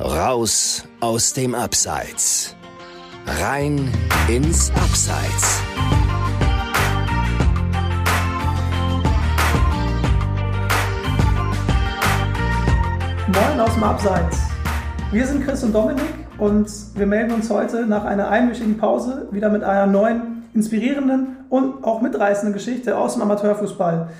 Raus aus dem Abseits. Rein ins Abseits. Moin aus dem Abseits. Wir sind Chris und Dominik und wir melden uns heute nach einer einwöchigen Pause wieder mit einer neuen, inspirierenden und auch mitreißenden Geschichte aus dem Amateurfußball.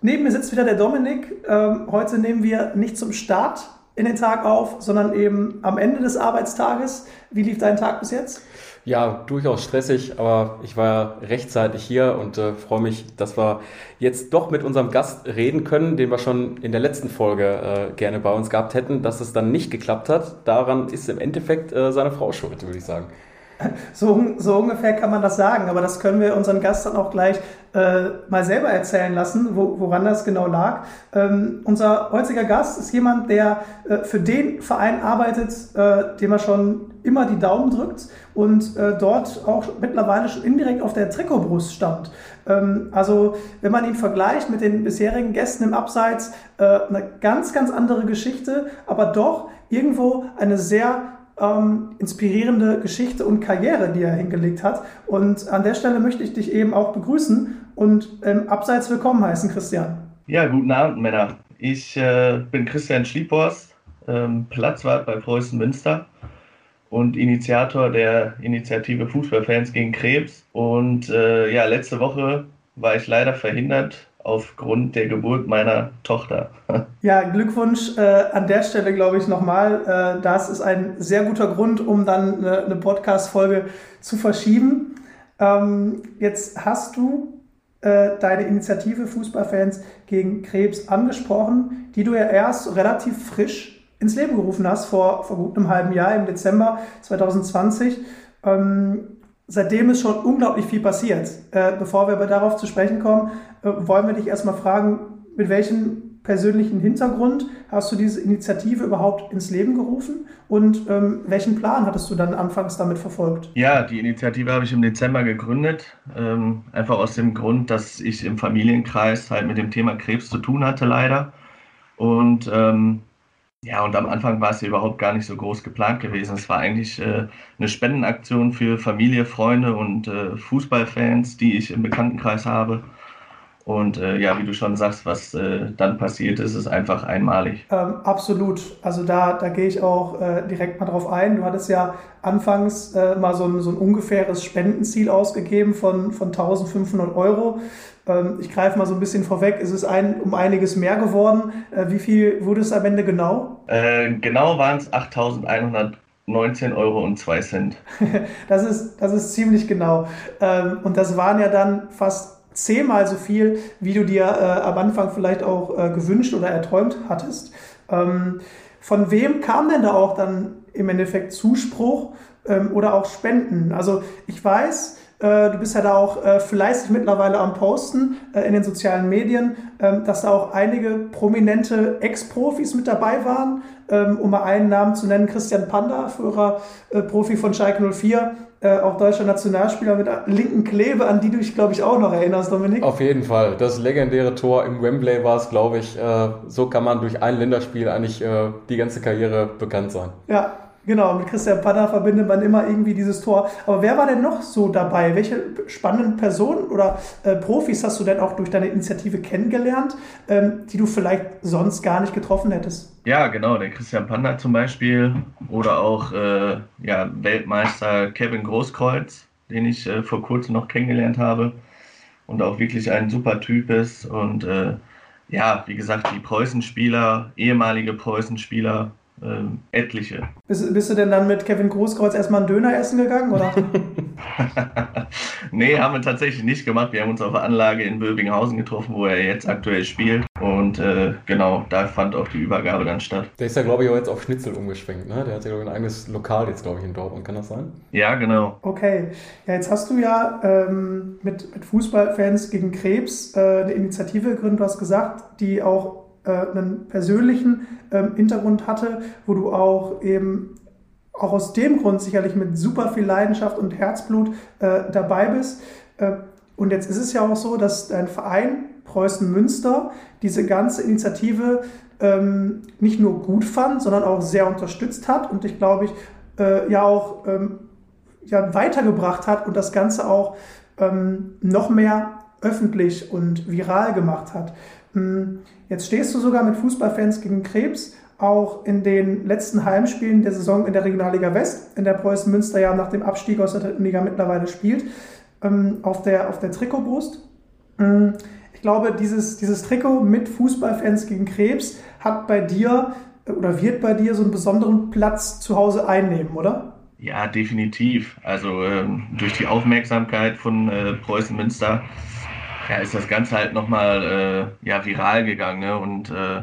Neben mir sitzt wieder der Dominik. Ähm, heute nehmen wir nicht zum Start in den Tag auf, sondern eben am Ende des Arbeitstages. Wie lief dein Tag bis jetzt? Ja, durchaus stressig, aber ich war rechtzeitig hier und äh, freue mich, dass wir jetzt doch mit unserem Gast reden können, den wir schon in der letzten Folge äh, gerne bei uns gehabt hätten. Dass es dann nicht geklappt hat, daran ist im Endeffekt äh, seine Frau schuld, würde ich sagen. So, so, ungefähr kann man das sagen, aber das können wir unseren Gast dann auch gleich äh, mal selber erzählen lassen, wo, woran das genau lag. Ähm, unser heutiger Gast ist jemand, der äh, für den Verein arbeitet, äh, dem er schon immer die Daumen drückt und äh, dort auch mittlerweile schon indirekt auf der Trikotbrust stand. Ähm, also wenn man ihn vergleicht mit den bisherigen Gästen im Abseits, äh, eine ganz, ganz andere Geschichte, aber doch irgendwo eine sehr ähm, inspirierende Geschichte und Karriere, die er hingelegt hat. Und an der Stelle möchte ich dich eben auch begrüßen und ähm, abseits willkommen heißen, Christian. Ja, guten Abend, Männer. Ich äh, bin Christian Schliephorst, ähm, Platzwart bei Preußen Münster und Initiator der Initiative Fußballfans gegen Krebs. Und äh, ja, letzte Woche war ich leider verhindert, aufgrund der Geburt meiner Tochter. Ja, Glückwunsch äh, an der Stelle, glaube ich, nochmal. Äh, das ist ein sehr guter Grund, um dann eine, eine Podcast-Folge zu verschieben. Ähm, jetzt hast du äh, deine Initiative Fußballfans gegen Krebs angesprochen, die du ja erst relativ frisch ins Leben gerufen hast, vor, vor gut einem halben Jahr, im Dezember 2020. Ähm, seitdem ist schon unglaublich viel passiert. Äh, bevor wir aber darauf zu sprechen kommen, äh, wollen wir dich erstmal fragen, mit welchem persönlichen Hintergrund hast du diese Initiative überhaupt ins Leben gerufen und ähm, welchen Plan hattest du dann anfangs damit verfolgt? Ja, die Initiative habe ich im Dezember gegründet, ähm, einfach aus dem Grund, dass ich im Familienkreis halt mit dem Thema Krebs zu tun hatte leider und ähm, ja, und am Anfang war es ja überhaupt gar nicht so groß geplant gewesen. Es war eigentlich äh, eine Spendenaktion für Familie, Freunde und äh, Fußballfans, die ich im Bekanntenkreis habe. Und äh, ja, wie du schon sagst, was äh, dann passiert ist, ist einfach einmalig. Ähm, absolut. Also da, da gehe ich auch äh, direkt mal drauf ein. Du hattest ja anfangs äh, mal so ein, so ein ungefähres Spendenziel ausgegeben von, von 1500 Euro. Ähm, ich greife mal so ein bisschen vorweg. Es ist ein, um einiges mehr geworden. Äh, wie viel wurde es am Ende genau? Äh, genau waren es 8119 Euro und 2 Cent. das, ist, das ist ziemlich genau. Ähm, und das waren ja dann fast zehnmal so viel, wie du dir äh, am Anfang vielleicht auch äh, gewünscht oder erträumt hattest. Ähm, von wem kam denn da auch dann im Endeffekt Zuspruch ähm, oder auch Spenden? Also ich weiß, äh, du bist ja da auch äh, fleißig mittlerweile am Posten äh, in den sozialen Medien, ähm, dass da auch einige prominente Ex-Profis mit dabei waren. Ähm, um mal einen Namen zu nennen, Christian Panda, früherer äh, Profi von Schalke 04, äh, auch deutscher Nationalspieler mit linken Klebe, an die du dich, glaube ich, auch noch erinnerst, Dominik. Auf jeden Fall. Das legendäre Tor im Wembley war es, glaube ich. So kann man durch ein Länderspiel eigentlich die ganze Karriere bekannt sein. Ja, Genau, mit Christian Panner verbindet man immer irgendwie dieses Tor. Aber wer war denn noch so dabei? Welche spannenden Personen oder äh, Profis hast du denn auch durch deine Initiative kennengelernt, ähm, die du vielleicht sonst gar nicht getroffen hättest? Ja, genau, der Christian Panda zum Beispiel oder auch äh, ja, Weltmeister Kevin Großkreuz, den ich äh, vor kurzem noch kennengelernt habe und auch wirklich ein super Typ ist. Und äh, ja, wie gesagt, die Preußenspieler, ehemalige Preußenspieler, ähm, etliche. Bist, bist, du denn dann mit Kevin Großkreuz erstmal einen Döner essen gegangen, oder? nee, haben wir tatsächlich nicht gemacht. Wir haben uns auf der Anlage in Böbinghausen getroffen, wo er jetzt aktuell spielt. Und äh, genau, da fand auch die Übergabe dann statt. Der ist ja, glaube ich, auch jetzt auf Schnitzel umgeschwenkt. Ne? Der hat ja, glaube ich, ein eigenes Lokal jetzt, glaube ich, in Dortmund. Kann das sein? Ja, genau. Okay. Ja, jetzt hast du ja ähm, mit, mit Fußballfans gegen Krebs äh, eine Initiative gegründet, du hast gesagt, die auch äh, einen persönlichen ähm, Hintergrund hatte, wo du auch eben auch aus dem Grund sicherlich mit super viel Leidenschaft und Herzblut äh, dabei bist. Äh, und jetzt ist es ja auch so, dass dein Verein Preußen Münster diese ganze Initiative ähm, nicht nur gut fand, sondern auch sehr unterstützt hat und ich glaube ich äh, ja auch ähm, ja, weitergebracht hat und das Ganze auch ähm, noch mehr öffentlich und viral gemacht hat. Hm, jetzt stehst du sogar mit Fußballfans gegen Krebs auch in den letzten Heimspielen der Saison in der Regionalliga West, in der Preußen Münster ja nach dem Abstieg aus der dritten Liga mittlerweile spielt, ähm, auf der, auf der Trikotbrust. Hm, ich glaube, dieses, dieses Trikot mit Fußballfans gegen Krebs hat bei dir oder wird bei dir so einen besonderen Platz zu Hause einnehmen, oder? Ja, definitiv. Also ähm, durch die Aufmerksamkeit von äh, Preußen Münster ja, ist das Ganze halt nochmal äh, ja, viral gegangen. Ne? Und äh,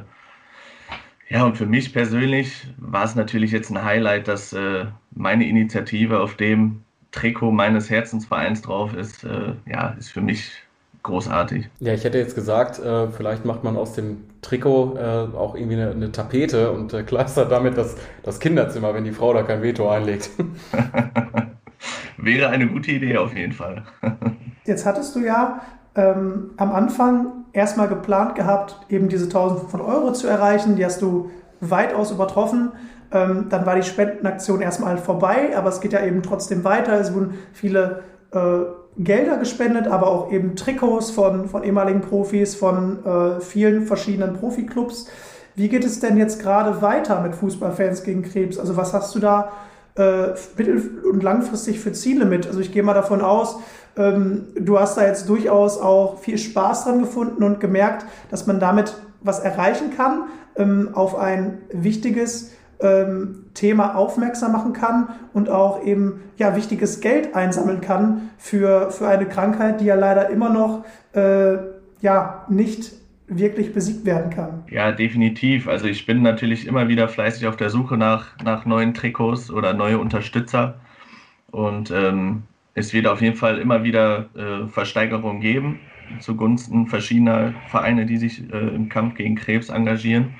ja, und für mich persönlich war es natürlich jetzt ein Highlight, dass äh, meine Initiative auf dem Trikot meines Herzensvereins drauf ist. Äh, ja, ist für mich großartig. Ja, ich hätte jetzt gesagt, äh, vielleicht macht man aus dem Trikot äh, auch irgendwie eine, eine Tapete und äh, kleistert damit das, das Kinderzimmer, wenn die Frau da kein Veto einlegt. Wäre eine gute Idee auf jeden Fall. jetzt hattest du ja ähm, am Anfang erstmal geplant gehabt, eben diese 1500 Euro zu erreichen. Die hast du weitaus übertroffen. Ähm, dann war die Spendenaktion erstmal vorbei, aber es geht ja eben trotzdem weiter. Es wurden viele äh, Gelder gespendet, aber auch eben Trikots von, von ehemaligen Profis, von äh, vielen verschiedenen Profiklubs. Wie geht es denn jetzt gerade weiter mit Fußballfans gegen Krebs? Also was hast du da äh, mittel- und langfristig für Ziele mit? Also ich gehe mal davon aus, ähm, du hast da jetzt durchaus auch viel Spaß dran gefunden und gemerkt, dass man damit was erreichen kann, ähm, auf ein wichtiges ähm, Thema aufmerksam machen kann und auch eben ja wichtiges Geld einsammeln kann für, für eine Krankheit, die ja leider immer noch äh, ja nicht wirklich besiegt werden kann. Ja, definitiv. Also ich bin natürlich immer wieder fleißig auf der Suche nach, nach neuen Trikots oder neue Unterstützer. Und ähm, es wird auf jeden Fall immer wieder äh, Versteigerungen geben zugunsten verschiedener Vereine, die sich äh, im Kampf gegen Krebs engagieren.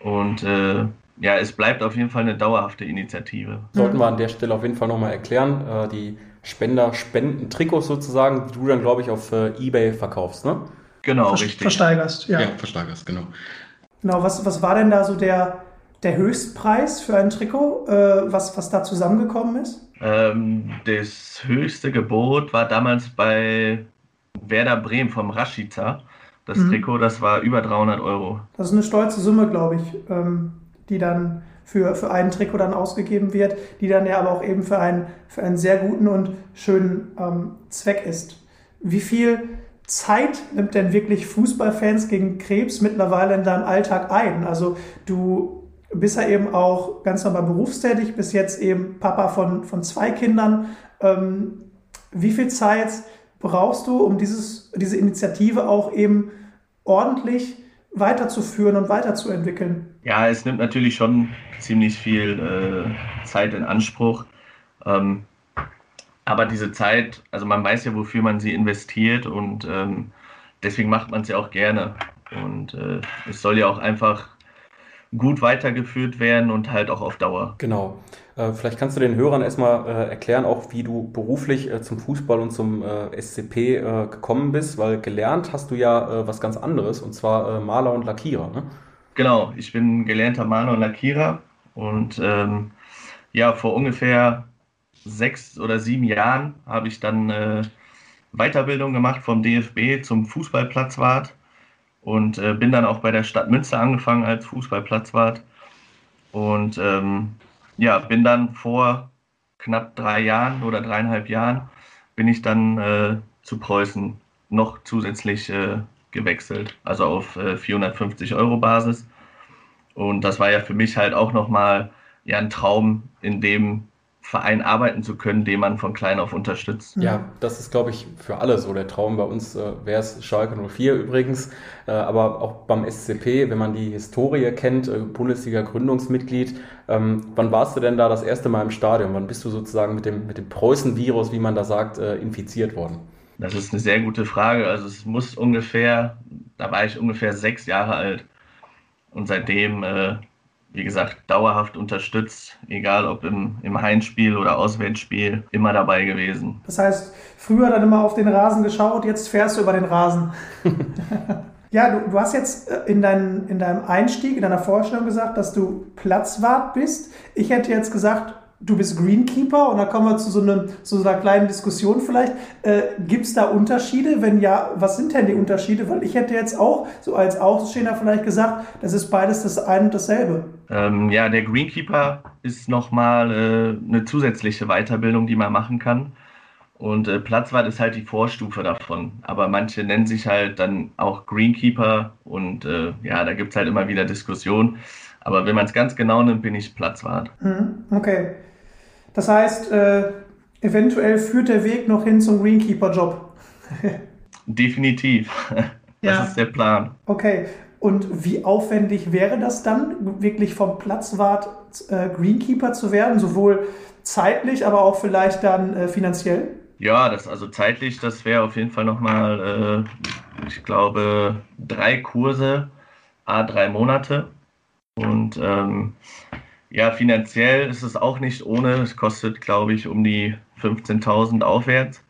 Und äh, ja, es bleibt auf jeden Fall eine dauerhafte Initiative. Sollten wir an der Stelle auf jeden Fall nochmal erklären, äh, die Spender spenden Trikots sozusagen, die du dann, glaube ich, auf äh, Ebay verkaufst, ne? Genau, Ver richtig. Versteigerst, ja. Ja, versteigerst, genau. Genau, was, was war denn da so der, der Höchstpreis für ein Trikot, äh, was, was da zusammengekommen ist? Ähm, das höchste Gebot war damals bei Werder Bremen vom Rashica. Das Mhm. Trikot, das war über 300 Euro. Das ist eine stolze Summe, glaube ich, ähm, die dann für, für ein Trikot dann ausgegeben wird, die dann ja aber auch eben für einen, für einen sehr guten und schönen ähm, Zweck ist. Wie viel Zeit nimmt denn wirklich Fußballfans gegen Krebs mittlerweile in deinem Alltag ein? Also du bist ja eben auch ganz normal berufstätig, bis jetzt eben Papa von, von zwei Kindern. Ähm, wie viel Zeit brauchst du, um dieses, diese Initiative auch eben ordentlich weiterzuführen und weiterzuentwickeln? Ja, es nimmt natürlich schon ziemlich viel äh, Zeit in Anspruch. Ähm, aber diese Zeit, also man weiß ja, wofür man sie investiert und ähm, deswegen macht man es ja auch gerne. Und äh, es soll ja auch einfach gut weitergeführt werden und halt auch auf Dauer. Genau. Äh, vielleicht kannst du den Hörern erstmal äh, erklären, auch wie du beruflich äh, zum Fußball und zum SCP gekommen bist, weil gelernt hast du ja was ganz anderes, und zwar Maler und Lackierer. Ne? Genau, ich bin gelernter Maler und Lackierer und ähm, ja, vor ungefähr sechs oder sieben Jahren habe ich dann äh, Weiterbildung gemacht vom DFB zum Fußballplatzwart und äh, bin dann auch bei der Stadt Münster angefangen als Fußballplatzwart und ähm, ja, bin dann vor knapp drei Jahren oder dreieinhalb Jahren bin ich dann äh, zu Preußen noch zusätzlich äh, gewechselt, also auf äh, 450 Euro Basis. Und das war ja für mich halt auch nochmal ja, ein Traum, in dem Verein arbeiten zu können, den man von klein auf unterstützt. Ja, das ist, glaube ich, für alle so der Traum. Bei uns äh, wäre es Schalke 04 übrigens, äh, aber auch beim SCP, wenn man die Historie kennt, äh, Bundesliga-Gründungsmitglied. Ähm, wann warst du denn da das erste Mal im Stadion? Wann bist du sozusagen mit dem, mit dem Preußen-Virus, wie man da sagt, äh, infiziert worden? Das ist eine sehr gute Frage. Also es muss ungefähr, da war ich ungefähr sechs Jahre alt. Und seitdem, äh, wie gesagt, dauerhaft unterstützt, egal ob im, im Heimspiel oder Auswärtsspiel, immer dabei gewesen. Das heißt, früher dann immer auf den Rasen geschaut, jetzt fährst du über den Rasen. Ja, du, du hast jetzt äh, in, dein, in deinem Einstieg, in deiner Vorstellung gesagt, dass du Platzwart bist. Ich hätte jetzt gesagt, du bist Greenkeeper und da kommen wir zu so, einem, zu so einer kleinen Diskussion vielleicht. Äh, Gibt es da Unterschiede? Wenn ja, was sind denn die Unterschiede? Weil ich hätte jetzt auch so als Außenstehender vielleicht gesagt, das ist beides das eine und dasselbe. Ähm, ja, der Greenkeeper ist nochmal äh, eine zusätzliche Weiterbildung, die man machen kann. Und äh, Platzwart ist halt die Vorstufe davon. Aber manche nennen sich halt dann auch Greenkeeper und äh, ja, da gibt es halt immer wieder Diskussionen. Aber wenn man es ganz genau nimmt, bin ich Platzwart. Mhm, okay. Das heißt, äh, eventuell führt der Weg noch hin zum Greenkeeper-Job. Definitiv. Das ja. ist der Plan. Okay. Und wie aufwendig wäre das dann, wirklich vom Platzwart äh, Greenkeeper zu werden, sowohl zeitlich, aber auch vielleicht dann äh, finanziell? Ja, das also zeitlich, das wäre auf jeden Fall nochmal, äh, ich glaube, drei Kurse, a drei Monate. Und ähm, ja, finanziell ist es auch nicht ohne. Es kostet, glaube ich, um die 15.000 aufwärts.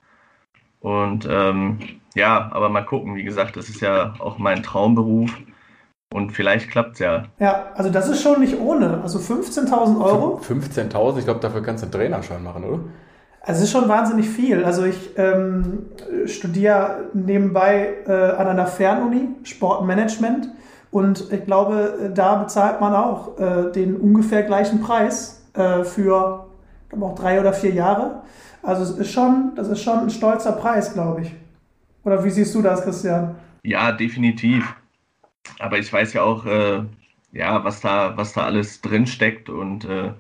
Und ähm, ja, aber mal gucken. Wie gesagt, das ist ja auch mein Traumberuf. Und vielleicht klappt es ja. Ja, also das ist schon nicht ohne. Also 15.000 Euro. 15.000, ich glaube, dafür kannst du einen Trainerschein machen, oder? Also es ist schon wahnsinnig viel. Also ich ähm, studiere nebenbei äh, an einer Fernuni Sportmanagement und ich glaube, da bezahlt man auch äh, den ungefähr gleichen Preis äh, für glaube auch drei oder vier Jahre. Also es ist schon, das ist schon ein stolzer Preis, glaube ich. Oder wie siehst du das, Christian? Ja, definitiv. Aber ich weiß ja auch, äh, ja, was da, was da alles drin steckt und äh,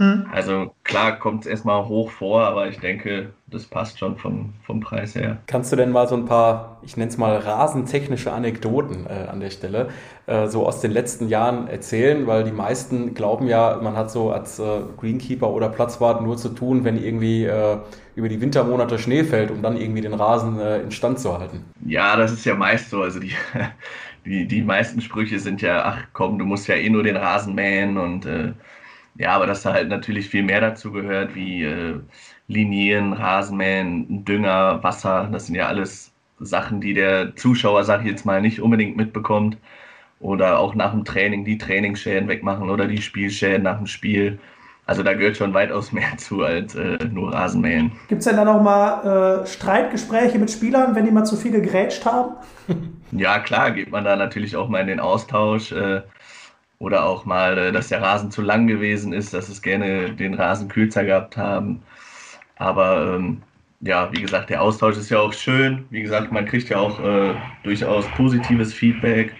hm. Also klar kommt es erstmal hoch vor, aber ich denke, das passt schon vom, vom Preis her. Kannst du denn mal so ein paar, ich nenne es mal rasentechnische Anekdoten äh, an der Stelle, äh, so aus den letzten Jahren erzählen? Weil die meisten glauben ja, man hat so als äh, Greenkeeper oder Platzwart nur zu tun, wenn irgendwie äh, über die Wintermonate Schnee fällt, um dann irgendwie den Rasen äh, instand zu halten. Ja, das ist ja meist so. Also die, die, die meisten Sprüche sind ja, ach komm, du musst ja eh nur den Rasen mähen und äh, ja, aber dass da halt natürlich viel mehr dazu gehört, wie äh, Linien, Rasenmähen, Dünger, Wasser. Das sind ja alles Sachen, die der Zuschauer, sag ich jetzt mal, nicht unbedingt mitbekommt. Oder auch nach dem Training die Trainingsschäden wegmachen oder die Spielschäden nach dem Spiel. Also da gehört schon weitaus mehr zu als äh, nur Rasenmähen. Gibt es denn da noch mal äh, Streitgespräche mit Spielern, wenn die mal zu viel gegrätscht haben? ja, klar, geht man da natürlich auch mal in den Austausch. Äh, oder auch mal, äh, dass der Rasen zu lang gewesen ist, dass es gerne den Rasen kürzer gehabt haben. Aber ähm, ja, wie gesagt, der Austausch ist ja auch schön. Wie gesagt, man kriegt ja auch äh, durchaus positives Feedback.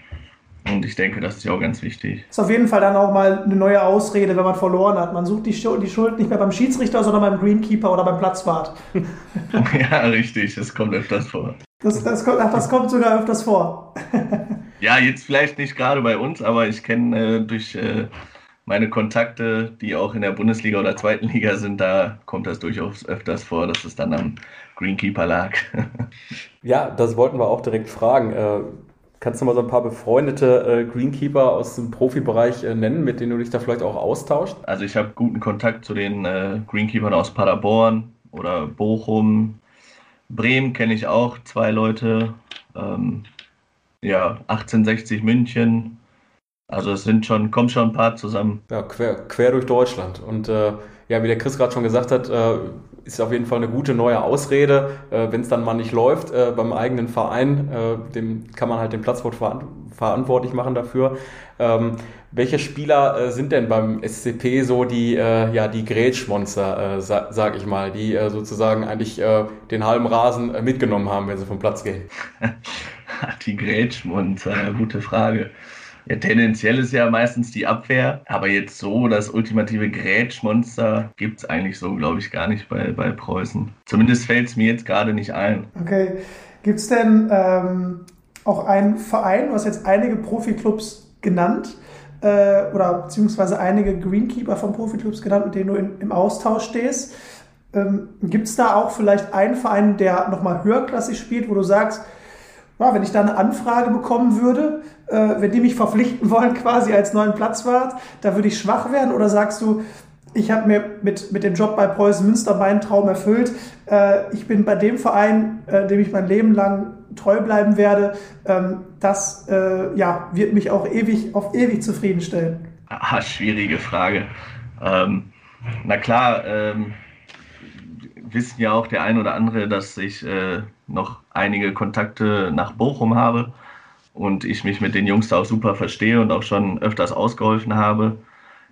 Und ich denke, das ist ja auch ganz wichtig. Ist auf jeden Fall dann auch mal eine neue Ausrede, wenn man verloren hat. Man sucht die, Schuld, die Schuld nicht mehr beim Schiedsrichter, sondern beim Greenkeeper oder beim Platzwart. ja, richtig. Das kommt öfters vor. Das, das, kommt, ach, das kommt sogar öfters vor. Ja, jetzt vielleicht nicht gerade bei uns, aber ich kenne äh, durch äh, meine Kontakte, die auch in der Bundesliga oder zweiten Liga sind, da kommt das durchaus öfters vor, dass es dann am Greenkeeper lag. ja, das wollten wir auch direkt fragen. Äh, kannst du mal so ein paar befreundete äh, Greenkeeper aus dem Profibereich äh, nennen, mit denen du dich da vielleicht auch austauscht? Also ich habe guten Kontakt zu den äh, Greenkeepern aus Paderborn oder Bochum. Bremen kenne ich auch zwei Leute. Ähm, ja, 1860 München. Also es sind schon, kommen schon ein paar zusammen. Ja, quer, quer durch Deutschland. Und äh, ja, wie der Chris gerade schon gesagt hat, äh, ist auf jeden Fall eine gute neue Ausrede. Äh, Wenn es dann mal nicht läuft äh, beim eigenen Verein, äh, dem kann man halt den Platzwort verantwortlich machen dafür. Ähm, welche Spieler äh, sind denn beim SCP so die, äh, ja, die Grätschmonster, äh, sa sag ich mal, die äh, sozusagen eigentlich äh, den halben Rasen mitgenommen haben, wenn sie vom Platz gehen? die Grätschmonster, gute Frage. Ja, tendenziell ist ja meistens die Abwehr, aber jetzt so das ultimative Grätschmonster gibt es eigentlich so, glaube ich, gar nicht bei, bei Preußen. Zumindest fällt es mir jetzt gerade nicht ein. Okay. Gibt es denn ähm, auch einen Verein, du hast jetzt einige Profiklubs genannt, äh, oder beziehungsweise einige Greenkeeper von Profiklubs genannt, mit denen du in, im Austausch stehst. Ähm, Gibt es da auch vielleicht einen Verein, der nochmal höherklassig spielt, wo du sagst, ja, wenn ich da eine Anfrage bekommen würde, äh, wenn die mich verpflichten wollen quasi als neuen Platzwart, da würde ich schwach werden? Oder sagst du, ich habe mir mit, mit dem Job bei Preußen Münster meinen Traum erfüllt. Äh, ich bin bei dem Verein, äh, dem ich mein Leben lang treu bleiben werde. Ähm, das äh, ja, wird mich auch ewig auf ewig zufriedenstellen. Ah, schwierige Frage. Ähm, na klar, ähm, wissen ja auch der ein oder andere, dass ich äh, noch einige Kontakte nach Bochum habe und ich mich mit den Jungs da auch super verstehe und auch schon öfters ausgeholfen habe,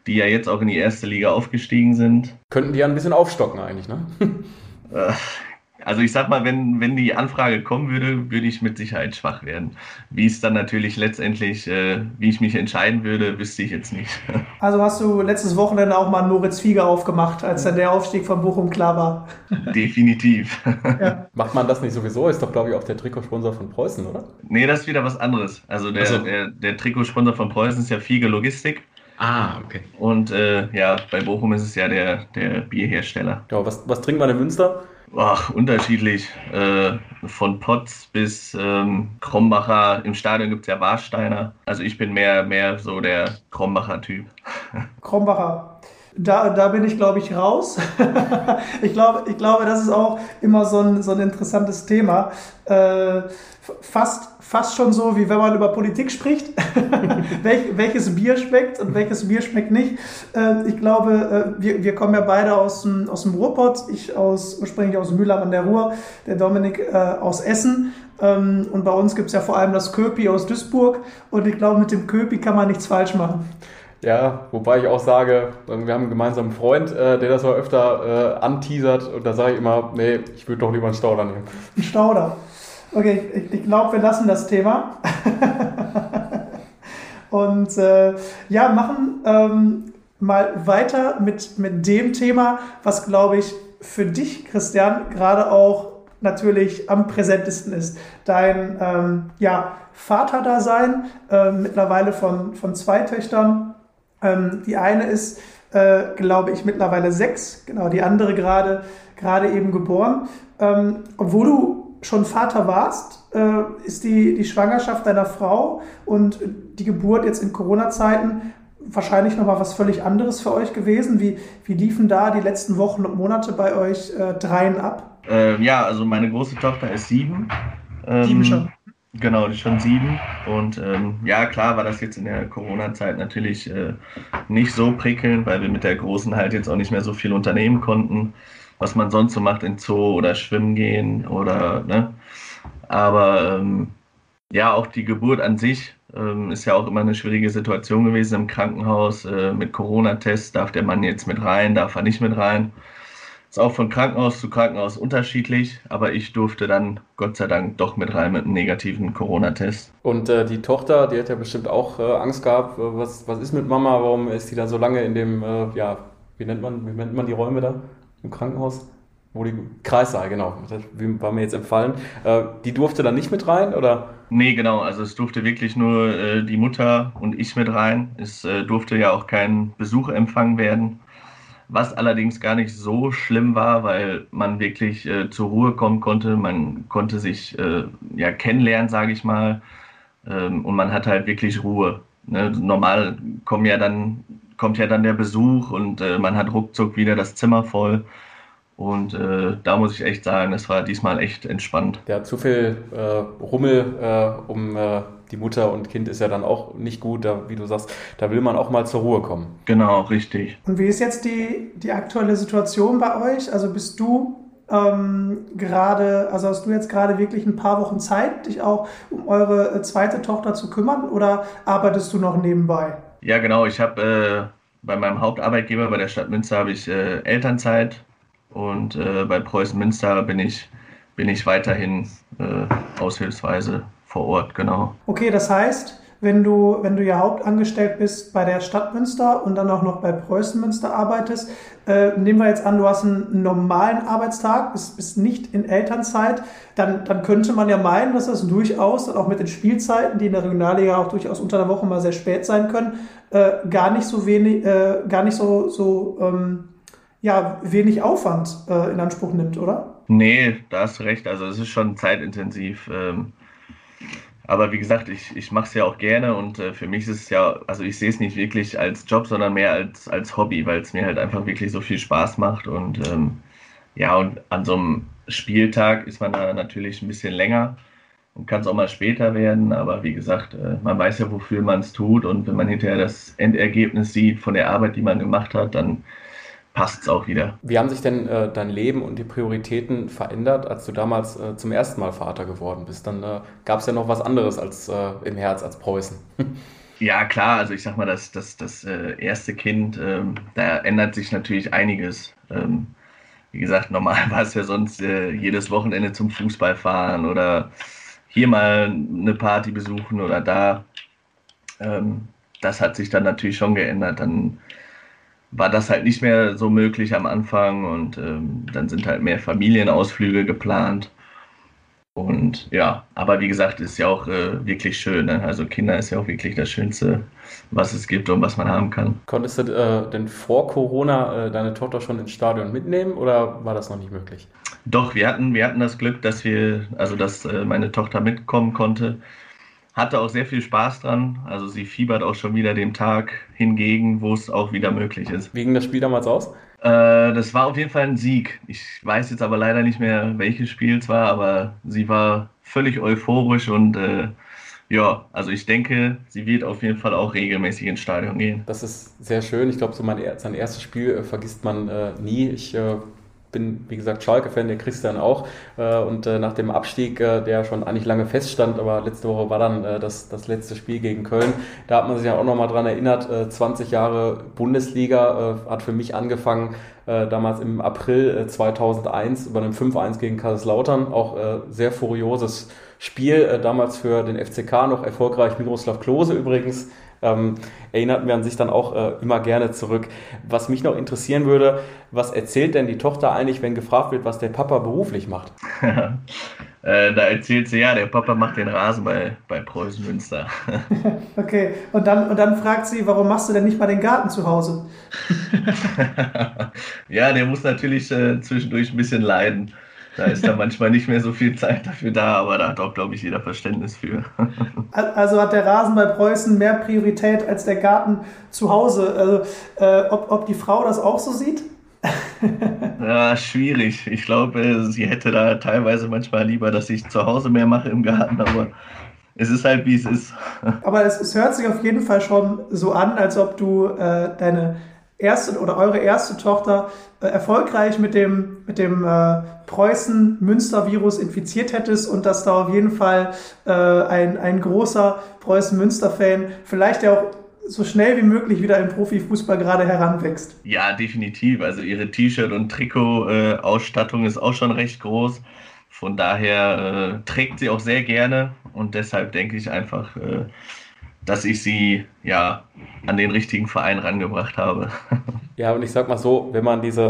die ja jetzt auch in die erste Liga aufgestiegen sind. Könnten die ja ein bisschen aufstocken eigentlich, ne? Also ich sag mal, wenn, wenn die Anfrage kommen würde, würde ich mit Sicherheit schwach werden. Wie es dann natürlich letztendlich, äh, wie ich mich entscheiden würde, wüsste ich jetzt nicht. Also hast du letztes Wochenende auch mal Moritz Fieger aufgemacht, als dann der Aufstieg von Bochum klar war? Definitiv. Ja. Macht man das nicht sowieso? Ist doch, glaube ich, auch der Trikotsponsor von Preußen, oder? Nee, das ist wieder was anderes. Also der, also. der, der Trikotsponsor von Preußen ist ja Fieger Logistik. Ah, okay. Und äh, ja, bei Bochum ist es ja der, der Bierhersteller. Ja, was, was trinkt man in Münster? Ach, unterschiedlich. Äh, von Potz bis ähm, Krombacher. Im Stadion gibt es ja Warsteiner. Also ich bin mehr, mehr so der Krombacher-Typ. Krombacher. Da, da bin ich, glaube ich, raus. ich, glaube, ich glaube, das ist auch immer so ein, so ein interessantes Thema. Äh, fast, fast schon so, wie wenn man über Politik spricht. Welch, welches Bier schmeckt und welches Bier schmeckt nicht. Äh, ich glaube, äh, wir, wir kommen ja beide aus dem, aus dem Ruhrpott. Ich aus, ursprünglich aus Mühlheim an der Ruhr, der Dominik äh, aus Essen. Ähm, und bei uns gibt es ja vor allem das Köpi aus Duisburg. Und ich glaube, mit dem Köpi kann man nichts falsch machen. Ja, wobei ich auch sage, wir haben einen gemeinsamen Freund, äh, der das mal öfter äh, anteasert und da sage ich immer, nee, ich würde doch lieber einen Stauder nehmen. Ein Stauder. Okay, ich, ich glaube, wir lassen das Thema. Und äh, ja, machen ähm, mal weiter mit, mit dem Thema, was, glaube ich, für dich, Christian, gerade auch natürlich am präsentesten ist. Dein ähm, ja, Vaterdasein, äh, mittlerweile von, von zwei Töchtern. Ähm, die eine ist, äh, glaube ich, mittlerweile sechs, genau, die andere gerade gerade eben geboren. Ähm, obwohl du schon Vater warst, äh, ist die, die Schwangerschaft deiner Frau und die Geburt jetzt in Corona-Zeiten wahrscheinlich nochmal was völlig anderes für euch gewesen. Wie, wie liefen da die letzten Wochen und Monate bei euch äh, dreien ab? Ähm, ja, also meine große Tochter ist sieben. Ähm, sieben schon. Genau, die ist schon sieben. Und ähm, ja, klar war das jetzt in der Corona-Zeit natürlich äh, nicht so prickelnd, weil wir mit der Großen halt jetzt auch nicht mehr so viel unternehmen konnten was man sonst so macht in Zoo oder schwimmen gehen oder, ne? Aber ähm, ja, auch die Geburt an sich ähm, ist ja auch immer eine schwierige Situation gewesen im Krankenhaus. Äh, mit Corona-Test darf der Mann jetzt mit rein, darf er nicht mit rein. Ist auch von Krankenhaus zu Krankenhaus unterschiedlich, aber ich durfte dann Gott sei Dank doch mit rein mit einem negativen Corona-Test. Und äh, die Tochter, die hat ja bestimmt auch äh, Angst gehabt. Was, was ist mit Mama? Warum ist die da so lange in dem, äh, ja, wie nennt man, wie nennt man die Räume da? Im Krankenhaus? Wo die Kreissaal, genau. Das war mir jetzt empfallen. Äh, die durfte dann nicht mit rein, oder? Nee, genau. Also es durfte wirklich nur äh, die Mutter und ich mit rein. Es äh, durfte ja auch kein Besuch empfangen werden. Was allerdings gar nicht so schlimm war, weil man wirklich äh, zur Ruhe kommen konnte. Man konnte sich äh, ja kennenlernen, sage ich mal. Ähm, und man hat halt wirklich Ruhe. Ne? Normal kommen ja dann kommt ja dann der Besuch und äh, man hat ruckzuck wieder das Zimmer voll. Und äh, da muss ich echt sagen, es war diesmal echt entspannt. Ja, zu viel äh, Rummel äh, um äh, die Mutter und Kind ist ja dann auch nicht gut, da, wie du sagst, da will man auch mal zur Ruhe kommen. Genau, richtig. Und wie ist jetzt die, die aktuelle Situation bei euch? Also bist du ähm, gerade, also hast du jetzt gerade wirklich ein paar Wochen Zeit, dich auch um eure äh, zweite Tochter zu kümmern oder arbeitest du noch nebenbei? Ja, genau. Ich habe äh, bei meinem Hauptarbeitgeber, bei der Stadt Münster, habe ich äh, Elternzeit und äh, bei Preußen Münster bin ich, bin ich weiterhin äh, aushilfsweise vor Ort, genau. Okay, das heißt, wenn du, wenn du ja hauptangestellt bist bei der Stadt Münster und dann auch noch bei Preußen Münster arbeitest, äh, nehmen wir jetzt an, du hast einen normalen Arbeitstag, bist, bist nicht in Elternzeit, dann, dann könnte man ja meinen, dass das durchaus, auch mit den Spielzeiten, die in der Regionalliga auch durchaus unter der Woche mal sehr spät sein können, äh, gar nicht so wenig, äh, gar nicht so, so ähm, ja, wenig Aufwand äh, in Anspruch nimmt, oder? Nee, da hast du recht. Also es ist schon zeitintensiv. Ähm Aber wie gesagt, ich, ich mache es ja auch gerne und äh, für mich ist es ja, also ich sehe es nicht wirklich als Job, sondern mehr als, als Hobby, weil es mir halt einfach wirklich so viel Spaß macht. Und ähm, ja, und an so einem Spieltag ist man da natürlich ein bisschen länger und kann es auch mal später werden. Aber wie gesagt, äh, man weiß ja, wofür man es tut. Und wenn man hinterher das Endergebnis sieht von der Arbeit, die man gemacht hat, dann passt es auch wieder. Wie haben sich denn äh, dein Leben und die Prioritäten verändert, als du damals äh, zum ersten Mal Vater geworden bist? Dann äh, gab es ja noch was anderes als äh, im Herz als Preußen. ja, klar, also ich sag mal, das, das, das äh, erste Kind, ähm, da ändert sich natürlich einiges. Ähm, wie gesagt, normal war es ja sonst äh, jedes Wochenende zum Fußball fahren oder hier mal eine Party besuchen oder da. Ähm, das hat sich dann natürlich schon geändert. Dann war das halt nicht mehr so möglich am Anfang und ähm, dann sind halt mehr Familienausflüge geplant. Und ja, aber wie gesagt, ist ja auch äh, wirklich schön. Ne? Also Kinder ist ja auch wirklich das Schönste, was es gibt und was man haben kann. Konntest du äh, denn vor Corona äh, deine Tochter schon ins Stadion mitnehmen oder war das noch nicht möglich? Doch, wir hatten, wir hatten das Glück, dass wir, also dass äh, meine Tochter mitkommen konnte hatte auch sehr viel Spaß dran. Also sie fiebert auch schon wieder dem Tag hingegen, wo es auch wieder möglich ist. Wie ging das Spiel damals aus? Äh, das war auf jeden Fall ein Sieg. Ich weiß jetzt aber leider nicht mehr, welches Spiel es war, aber sie war völlig euphorisch und äh, ja, also ich denke, sie wird auf jeden Fall auch regelmäßig ins Stadion gehen. Das ist sehr schön. Ich glaube, so mein, sein erstes Spiel äh, vergisst man äh, nie. Ich äh, bin, wie gesagt, Schalke-Fan, der Christian auch. Äh, und äh, nach dem Abstieg, äh, der schon eigentlich lange feststand, aber letzte Woche war dann das, das letzte Spiel gegen Köln. Da hat man sich ja auch nochmal dran erinnert, 20 Jahre Bundesliga hat für mich angefangen, damals im April 2001 über einem 5-1 gegen Kaiserslautern. Auch sehr furioses Spiel, damals für den FCK noch erfolgreich. Miroslav Klose übrigens ähm, erinnert man sich dann auch äh, immer gerne zurück. Was mich noch interessieren würde, was erzählt denn die Tochter eigentlich, wenn gefragt wird, was der Papa beruflich macht? äh, da erzählt sie ja, der Papa macht den Rasen bei, bei Preußen Münster. okay, und dann, und dann fragt sie, warum machst du denn nicht mal den Garten zu Hause? ja, der muss natürlich äh, zwischendurch ein bisschen leiden. Da ist da manchmal nicht mehr so viel Zeit dafür da, aber da hat auch, glaube ich, jeder Verständnis für. also hat der Rasen bei Preußen mehr Priorität als der Garten zu Hause. Also, äh, ob, ob die Frau das auch so sieht? ja, schwierig. Ich glaube, sie hätte da teilweise manchmal lieber, dass ich zu Hause mehr mache im Garten, aber es ist halt, wie es ist. aber es, es hört sich auf jeden Fall schon so an, als ob du äh, deine erste oder eure erste Tochter äh, erfolgreich mit dem, mit dem äh, Preußen-Münster-Virus infiziert hättest und dass da auf jeden Fall äh, ein, ein großer Preußen-Münster-Fan vielleicht ja auch so schnell wie möglich wieder im Profifußball gerade heranwächst. Ja, definitiv. Also ihre T-Shirt- und Trikot-Ausstattung ist auch schon recht groß. Von daher äh, trägt sie auch sehr gerne und deshalb denke ich einfach, äh, dass ich sie ja an den richtigen Verein rangebracht habe. Ja, und ich sag mal so, wenn man diese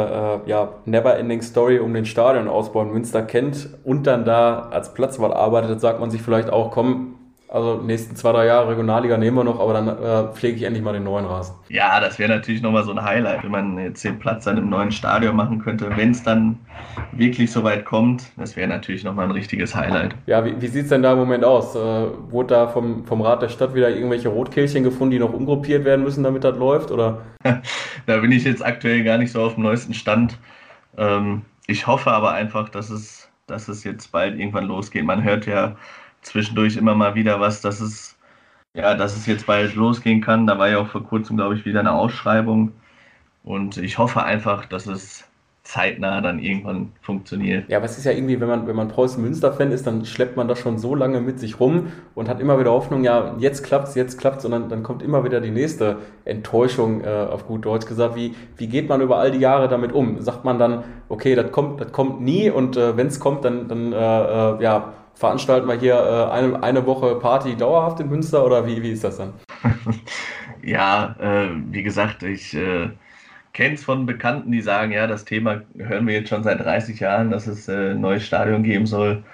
äh, ja, Never-Ending Story um den Stadionausbau in Münster kennt und dann da als Platzwahl arbeitet, sagt man sich vielleicht auch, komm, also nächsten zwei, drei Jahre Regionalliga nehmen wir noch, aber dann äh, pflege ich endlich mal den neuen Rasen. Ja, das wäre natürlich nochmal so ein Highlight, wenn man jetzt den Platz dann im neuen Stadion machen könnte, wenn es dann wirklich so weit kommt. Das wäre natürlich nochmal ein richtiges Highlight. Ja, wie, wie sieht es denn da im Moment aus? Äh, wurde da vom, vom Rat der Stadt wieder irgendwelche Rotkehlchen gefunden, die noch umgruppiert werden müssen, damit das läuft? Oder? da bin ich jetzt aktuell gar nicht so auf dem neuesten Stand. Ähm, ich hoffe aber einfach, dass es, dass es jetzt bald irgendwann losgeht. Man hört ja zwischendurch immer mal wieder was, dass es, ja, dass es jetzt bald losgehen kann. Da war ja auch vor kurzem, glaube ich, wieder eine Ausschreibung. Und ich hoffe einfach, dass es zeitnah dann irgendwann funktioniert. Ja, aber es ist ja irgendwie, wenn man, wenn man Preußen-Münster-Fan ist, dann schleppt man das schon so lange mit sich rum und hat immer wieder Hoffnung, ja, jetzt klappt's, jetzt klappt's und dann, dann kommt immer wieder die nächste Enttäuschung, äh, auf gut Deutsch gesagt. Wie, wie geht man über all die Jahre damit um? Sagt man dann, okay, das kommt, das kommt nie und äh, wenn es kommt, dann, dann äh, äh ja, veranstalten wir hier äh, eine, eine Woche Party dauerhaft in Münster oder wie, wie ist das dann? ja, äh, wie gesagt, ich äh, kenne es von Bekannten, die sagen, ja, das Thema hören wir jetzt schon seit 30 Jahren, dass es äh, ein neues Stadion geben soll.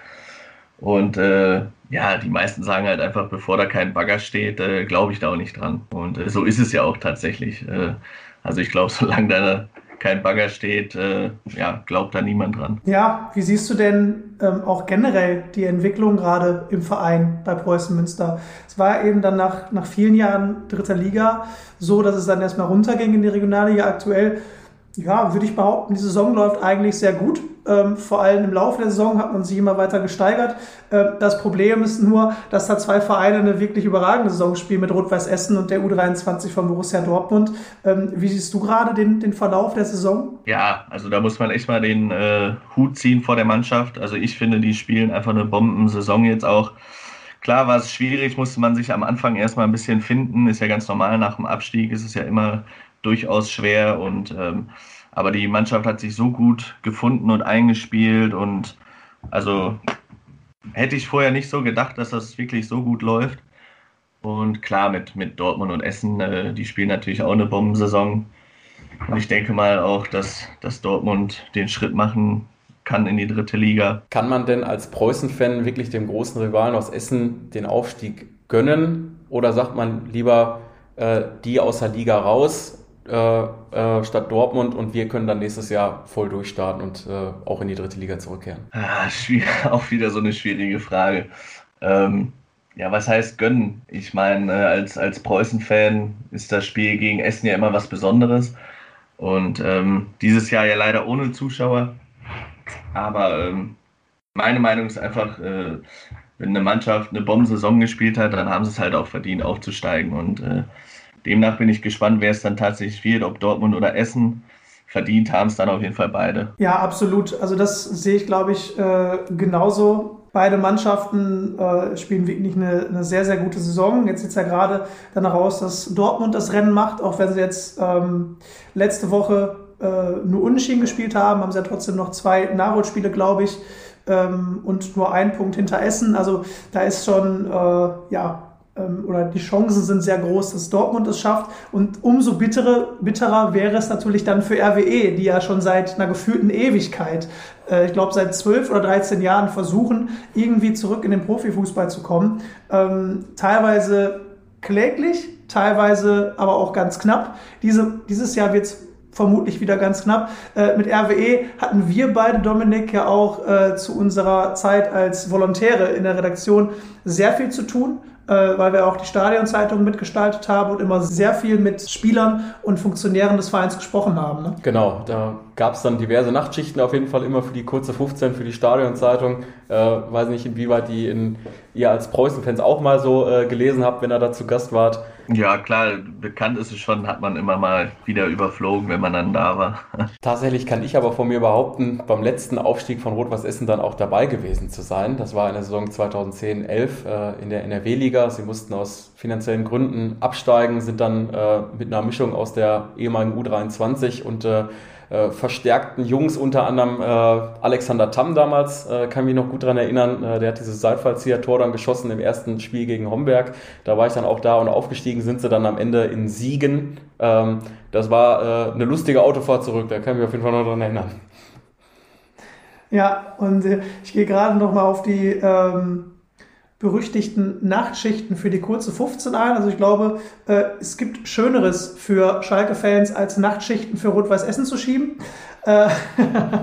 Und äh, ja, die meisten sagen halt einfach, bevor da kein Bagger steht, äh, glaube ich da auch nicht dran. Und so ist es ja auch tatsächlich. Also ich glaube, solange da kein Bagger steht, äh, ja, glaubt da niemand dran. Ja, wie siehst du denn ähm, auch generell die Entwicklung gerade im Verein bei Preußen Münster? Es war eben dann nach, nach vielen Jahren dritter Liga so, dass es dann erstmal runterging in die Regionalliga. Aktuell ja, würde ich behaupten, die Saison läuft eigentlich sehr gut. Ähm, vor allem im Laufe der Saison hat man sich immer weiter gesteigert. Äh, das Problem ist nur, dass da zwei Vereine eine wirklich überragende Saison spielen mit Rot-Weiß Essen und der U23 von Borussia Dortmund. Ähm, wie siehst du gerade den, den Verlauf der Saison? Ja, also da muss man echt mal den äh, Hut ziehen vor der Mannschaft. Also ich finde, die spielen einfach eine Bombensaison jetzt auch. Klar war es schwierig, musste man sich am Anfang erstmal ein bisschen finden. Ist ja ganz normal, nach dem Abstieg ist es ja immer durchaus schwer und ähm, aber die Mannschaft hat sich so gut gefunden und eingespielt und also hätte ich vorher nicht so gedacht, dass das wirklich so gut läuft. Und klar, mit, mit Dortmund und Essen, äh, die spielen natürlich auch eine Bombensaison. Und ich denke mal auch, dass, dass Dortmund den Schritt machen kann in die dritte Liga. Kann man denn als Preußen-Fan wirklich dem großen Rivalen aus Essen den Aufstieg gönnen? Oder sagt man lieber äh, die aus der Liga raus äh, äh, statt Dortmund und wir können dann nächstes Jahr voll durchstarten und äh, auch in die dritte Liga zurückkehren? Ah, auch wieder so eine schwierige Frage. Ähm, ja, was heißt gönnen? Ich meine, äh, als, als Preußen-Fan ist das Spiel gegen Essen ja immer was Besonderes. Und ähm, dieses Jahr ja leider ohne Zuschauer. Aber ähm, meine Meinung ist einfach, äh, wenn eine Mannschaft eine Bombensaison gespielt hat, dann haben sie es halt auch verdient, aufzusteigen. Und äh, demnach bin ich gespannt, wer es dann tatsächlich wird, ob Dortmund oder Essen. Verdient haben es dann auf jeden Fall beide. Ja, absolut. Also das sehe ich, glaube ich, äh, genauso. Beide Mannschaften äh, spielen wirklich eine, eine, sehr, sehr gute Saison. Jetzt sieht es ja gerade danach aus, dass Dortmund das Rennen macht, auch wenn sie jetzt ähm, letzte Woche äh, nur Unentschieden gespielt haben, haben sie ja trotzdem noch zwei Nachholspiele, glaube ich, ähm, und nur einen Punkt hinter Essen. Also da ist schon, äh, ja, oder die Chancen sind sehr groß, dass Dortmund es schafft. Und umso bittere, bitterer wäre es natürlich dann für RWE, die ja schon seit einer gefühlten Ewigkeit, äh, ich glaube seit 12 oder 13 Jahren versuchen, irgendwie zurück in den Profifußball zu kommen. Ähm, teilweise kläglich, teilweise aber auch ganz knapp. Diese, dieses Jahr wird es vermutlich wieder ganz knapp. Äh, mit RWE hatten wir beide, Dominik, ja auch äh, zu unserer Zeit als Volontäre in der Redaktion sehr viel zu tun weil wir auch die Stadionzeitung mitgestaltet haben und immer sehr viel mit Spielern und Funktionären des Vereins gesprochen haben. Ne? Genau, da gab es dann diverse Nachtschichten auf jeden Fall immer für die kurze 15 für die Stadionzeitung. Äh, weiß nicht, inwieweit die in, ihr als Preußen-Fans auch mal so äh, gelesen habt, wenn ihr da zu Gast wart. Ja, klar, bekannt ist es schon, hat man immer mal wieder überflogen, wenn man dann da war. Tatsächlich kann ich aber von mir behaupten, beim letzten Aufstieg von Rot-Was Essen dann auch dabei gewesen zu sein. Das war in der Saison 2010-11 äh, in der NRW-Liga. Sie mussten aus finanziellen Gründen absteigen, sind dann äh, mit einer Mischung aus der ehemaligen U23 und äh, äh, verstärkten Jungs, unter anderem äh, Alexander Tamm damals, äh, kann mich noch gut daran erinnern, äh, der hat dieses Seitfallzieher-Tor dann geschossen im ersten Spiel gegen Homberg. Da war ich dann auch da und aufgestiegen sind sie dann am Ende in Siegen. Ähm, das war äh, eine lustige Autofahrt zurück, da kann ich mich auf jeden Fall noch daran erinnern. Ja, und äh, ich gehe gerade noch mal auf die ähm berüchtigten Nachtschichten für die kurze 15 ein. Also ich glaube, äh, es gibt Schöneres für Schalke-Fans, als Nachtschichten für Rot-Weiß Essen zu schieben. Äh,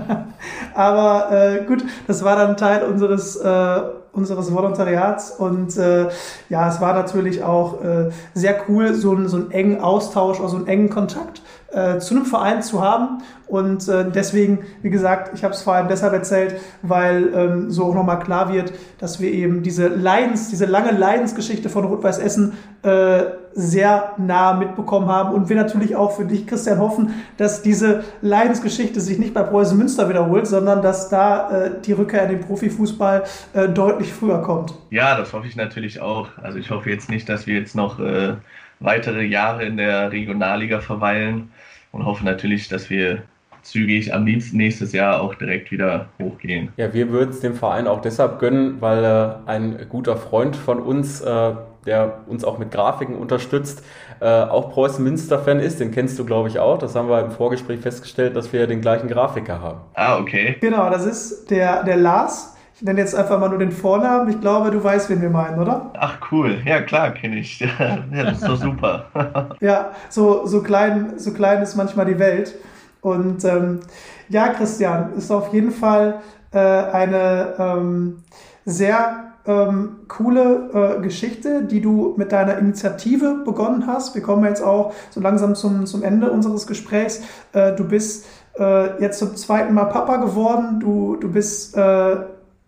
aber äh, gut, das war dann Teil unseres, äh, unseres Volontariats und äh, ja, es war natürlich auch äh, sehr cool, so, so einen engen Austausch oder so einen engen Kontakt äh, zu einem Verein zu haben. Und äh, deswegen, wie gesagt, ich habe es vor allem deshalb erzählt, weil ähm, so auch nochmal klar wird, dass wir eben diese Leidens, diese lange Leidensgeschichte von Rot-Weiß Essen äh, sehr nah mitbekommen haben. Und wir natürlich auch für dich, Christian, hoffen, dass diese Leidensgeschichte sich nicht bei Preußen Münster wiederholt, sondern dass da äh, die Rückkehr in den Profifußball äh, deutlich früher kommt. Ja, das hoffe ich natürlich auch. Also ich hoffe jetzt nicht, dass wir jetzt noch äh, weitere Jahre in der Regionalliga verweilen und hoffe natürlich, dass wir zügig am liebsten nächstes Jahr auch direkt wieder hochgehen. Ja, wir würden es dem Verein auch deshalb gönnen, weil äh, ein guter Freund von uns, äh, der uns auch mit Grafiken unterstützt, äh, auch Preußen Münster-Fan ist. Den kennst du, glaube ich, auch. Das haben wir im Vorgespräch festgestellt, dass wir den gleichen Grafiker haben. Ah, okay. Genau, das ist der, der Lars ich nenne jetzt einfach mal nur den Vornamen. Ich glaube, du weißt, wen wir meinen, oder? Ach cool, ja klar, kenne ich. ja, das ist doch super. ja, so, so, klein, so klein ist manchmal die Welt. Und ähm, ja, Christian, ist auf jeden Fall äh, eine ähm, sehr ähm, coole äh, Geschichte, die du mit deiner Initiative begonnen hast. Wir kommen jetzt auch so langsam zum, zum Ende unseres Gesprächs. Äh, du bist äh, jetzt zum zweiten Mal Papa geworden. Du, du bist äh,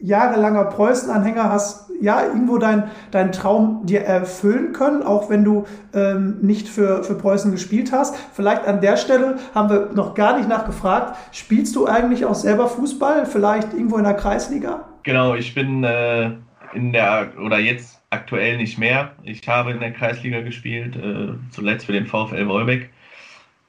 jahrelanger Preußen-Anhänger, hast ja irgendwo deinen dein Traum dir erfüllen können, auch wenn du ähm, nicht für, für Preußen gespielt hast. Vielleicht an der Stelle haben wir noch gar nicht nachgefragt, spielst du eigentlich auch selber Fußball, vielleicht irgendwo in der Kreisliga? Genau, ich bin äh, in der, oder jetzt aktuell nicht mehr. Ich habe in der Kreisliga gespielt, äh, zuletzt für den VfL Wolbeck.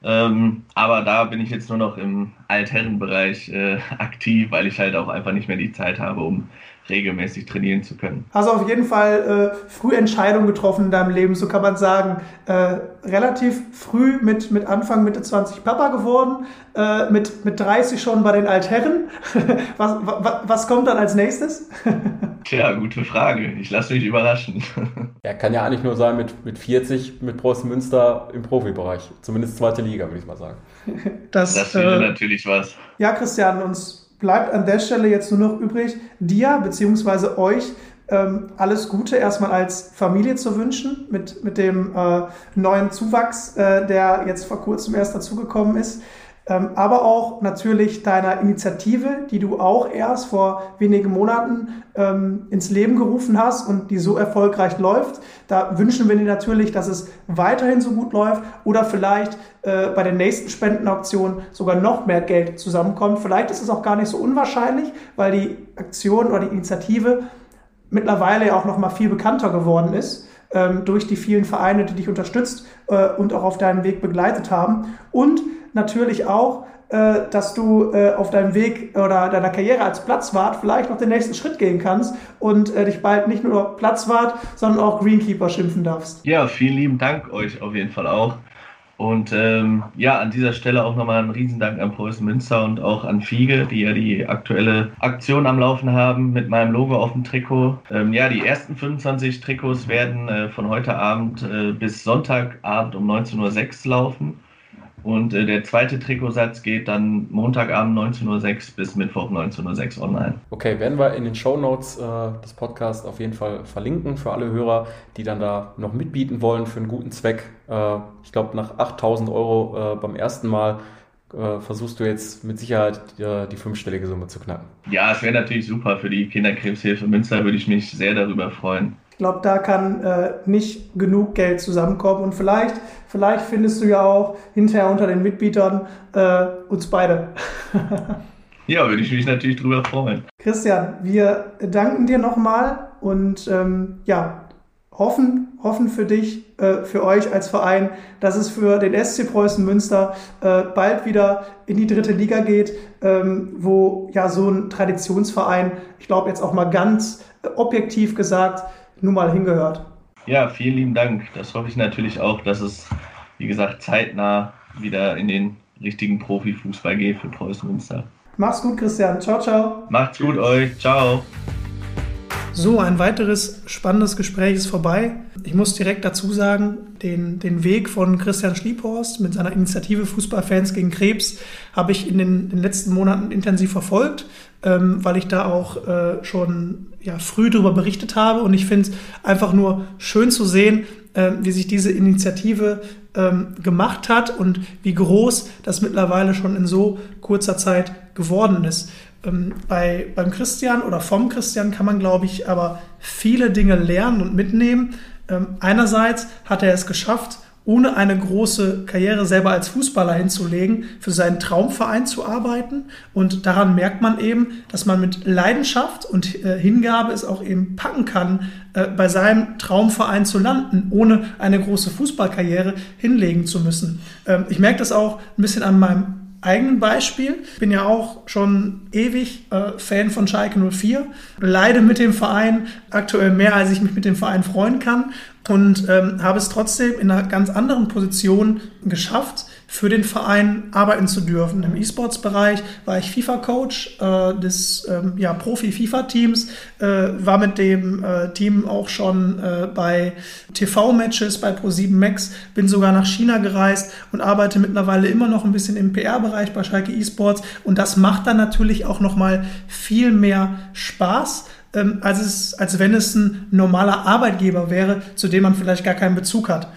Ähm, aber da bin ich jetzt nur noch im Altherrenbereich äh, aktiv, weil ich halt auch einfach nicht mehr die Zeit habe, um regelmäßig trainieren zu können. Hast auf jeden Fall äh, früh Entscheidungen getroffen in deinem Leben, so kann man sagen. Äh, relativ früh mit, mit Anfang, Mitte 20 Papa geworden, äh, mit, mit 30 schon bei den Altherren. was, was, was kommt dann als nächstes? Tja, gute Frage. Ich lasse mich überraschen. ja, kann ja eigentlich nur sein mit, mit 40 mit Preußen Münster im Profibereich. Zumindest zweite Liga, würde ich mal sagen. Das, das wäre äh, natürlich was. Ja, Christian, uns bleibt an der Stelle jetzt nur noch übrig, dir bzw. euch ähm, alles Gute erstmal als Familie zu wünschen mit, mit dem äh, neuen Zuwachs, äh, der jetzt vor kurzem erst dazugekommen ist aber auch natürlich deiner Initiative, die du auch erst vor wenigen Monaten ähm, ins Leben gerufen hast und die so erfolgreich läuft. Da wünschen wir dir natürlich, dass es weiterhin so gut läuft oder vielleicht äh, bei der nächsten Spendenauktion sogar noch mehr Geld zusammenkommt. Vielleicht ist es auch gar nicht so unwahrscheinlich, weil die Aktion oder die Initiative mittlerweile auch noch mal viel bekannter geworden ist ähm, durch die vielen Vereine, die dich unterstützt äh, und auch auf deinem Weg begleitet haben. Und natürlich auch, äh, dass du äh, auf deinem Weg oder deiner Karriere als Platzwart vielleicht noch den nächsten Schritt gehen kannst und äh, dich bald nicht nur Platzwart, sondern auch Greenkeeper schimpfen darfst. Ja, vielen lieben Dank euch auf jeden Fall auch. Und ähm, ja, an dieser Stelle auch nochmal ein Riesendank an Preußen Münster und auch an Fiege, die ja die aktuelle Aktion am Laufen haben mit meinem Logo auf dem Trikot. Ähm, ja, die ersten 25 Trikots werden äh, von heute Abend äh, bis Sonntagabend um 19.06 Uhr laufen. Und äh, der zweite Trikotsatz geht dann Montagabend 19.06 Uhr bis Mittwoch 19.06 Uhr online. Okay, werden wir in den Show Notes äh, des Podcasts auf jeden Fall verlinken für alle Hörer, die dann da noch mitbieten wollen für einen guten Zweck. Äh, ich glaube, nach 8000 Euro äh, beim ersten Mal äh, versuchst du jetzt mit Sicherheit die, die fünfstellige Summe zu knacken. Ja, es wäre natürlich super für die Kinderkrebshilfe Münster, würde ich mich sehr darüber freuen. Ich glaube, da kann äh, nicht genug Geld zusammenkommen und vielleicht, vielleicht findest du ja auch hinterher unter den Mitbietern äh, uns beide. ja, würde ich mich natürlich drüber freuen. Christian, wir danken dir nochmal und ähm, ja, hoffen, hoffen für dich, äh, für euch als Verein, dass es für den SC Preußen Münster äh, bald wieder in die dritte Liga geht, ähm, wo ja so ein Traditionsverein, ich glaube jetzt auch mal ganz äh, objektiv gesagt, nun mal hingehört. Ja, vielen lieben Dank. Das hoffe ich natürlich auch, dass es, wie gesagt, zeitnah wieder in den richtigen Profifußball geht für Preußen Münster. Mach's gut, Christian. Ciao, ciao. Macht's gut euch. Ciao. So, ein weiteres spannendes Gespräch ist vorbei. Ich muss direkt dazu sagen, den, den Weg von Christian Schliephorst mit seiner Initiative Fußballfans gegen Krebs habe ich in den, den letzten Monaten intensiv verfolgt, ähm, weil ich da auch äh, schon ja, früh darüber berichtet habe. Und ich finde es einfach nur schön zu sehen, äh, wie sich diese Initiative ähm, gemacht hat und wie groß das mittlerweile schon in so kurzer Zeit geworden ist. Ähm, bei, beim Christian oder vom Christian kann man, glaube ich, aber viele Dinge lernen und mitnehmen. Ähm, einerseits hat er es geschafft, ohne eine große Karriere selber als Fußballer hinzulegen, für seinen Traumverein zu arbeiten. Und daran merkt man eben, dass man mit Leidenschaft und äh, Hingabe es auch eben packen kann, äh, bei seinem Traumverein zu landen, ohne eine große Fußballkarriere hinlegen zu müssen. Ähm, ich merke das auch ein bisschen an meinem eigenen Beispiel. Ich bin ja auch schon ewig äh, Fan von Schalke 04, leide mit dem Verein aktuell mehr, als ich mich mit dem Verein freuen kann und ähm, habe es trotzdem in einer ganz anderen Position geschafft, für den Verein arbeiten zu dürfen. Im E-Sports-Bereich war ich FIFA-Coach äh, des ähm, ja, Profi-FIFA-Teams, äh, war mit dem äh, Team auch schon äh, bei TV-Matches bei Pro7 Max, bin sogar nach China gereist und arbeite mittlerweile immer noch ein bisschen im PR-Bereich bei Schalke E-Sports und das macht dann natürlich auch nochmal viel mehr Spaß ähm, als, es, als wenn es ein normaler Arbeitgeber wäre, zu dem man vielleicht gar keinen Bezug hat.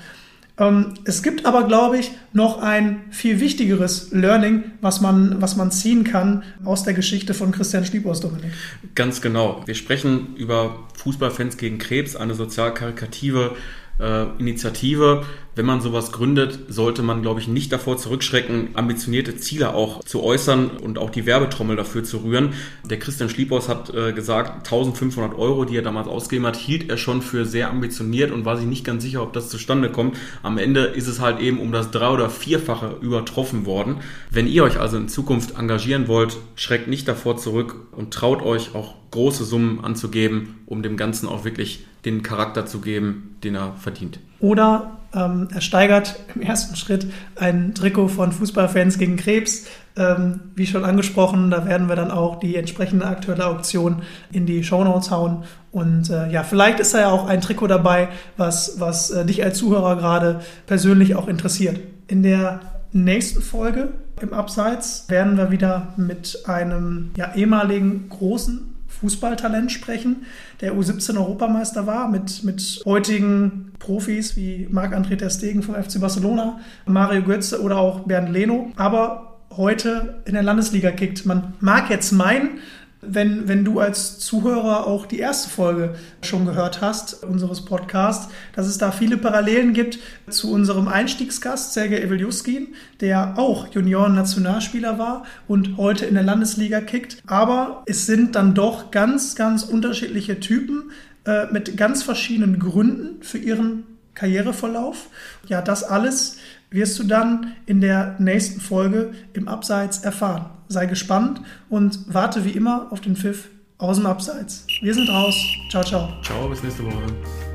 Ähm, es gibt aber, glaube ich, noch ein viel wichtigeres Learning, was man, was man ziehen kann aus der Geschichte von Christian Schliebers, Dominik. Ganz genau. Wir sprechen über Fußballfans gegen Krebs, eine sozial karikative äh, Initiative. Wenn man sowas gründet, sollte man, glaube ich, nicht davor zurückschrecken, ambitionierte Ziele auch zu äußern und auch die Werbetrommel dafür zu rühren. Der Christian Schliephaus hat äh, gesagt, 1500 Euro, die er damals ausgegeben hat, hielt er schon für sehr ambitioniert und war sich nicht ganz sicher, ob das zustande kommt. Am Ende ist es halt eben um das drei- oder vierfache übertroffen worden. Wenn ihr euch also in Zukunft engagieren wollt, schreckt nicht davor zurück und traut euch auch große Summen anzugeben, um dem Ganzen auch wirklich den Charakter zu geben, den er verdient. Oder ähm, er steigert im ersten Schritt ein Trikot von Fußballfans gegen Krebs. Ähm, wie schon angesprochen, da werden wir dann auch die entsprechende aktuelle Auktion in die Shownotes hauen. Und äh, ja, vielleicht ist da ja auch ein Trikot dabei, was, was äh, dich als Zuhörer gerade persönlich auch interessiert. In der nächsten Folge im Abseits werden wir wieder mit einem ja, ehemaligen großen Fußballtalent sprechen, der U17-Europameister war, mit, mit heutigen Profis wie Marc-André Ter Stegen vom FC Barcelona, Mario Götze oder auch Bernd Leno, aber heute in der Landesliga kickt. Man mag jetzt meinen, wenn, wenn du als Zuhörer auch die erste Folge schon gehört hast, unseres Podcasts, dass es da viele Parallelen gibt zu unserem Einstiegsgast, Sergej Eveljuskin, der auch Junioren-Nationalspieler war und heute in der Landesliga kickt. Aber es sind dann doch ganz, ganz unterschiedliche Typen äh, mit ganz verschiedenen Gründen für ihren Karriereverlauf. Ja, das alles wirst du dann in der nächsten Folge im Abseits erfahren. Sei gespannt und warte wie immer auf den Pfiff aus dem Abseits. Wir sind raus. Ciao, ciao. Ciao, bis nächste Woche.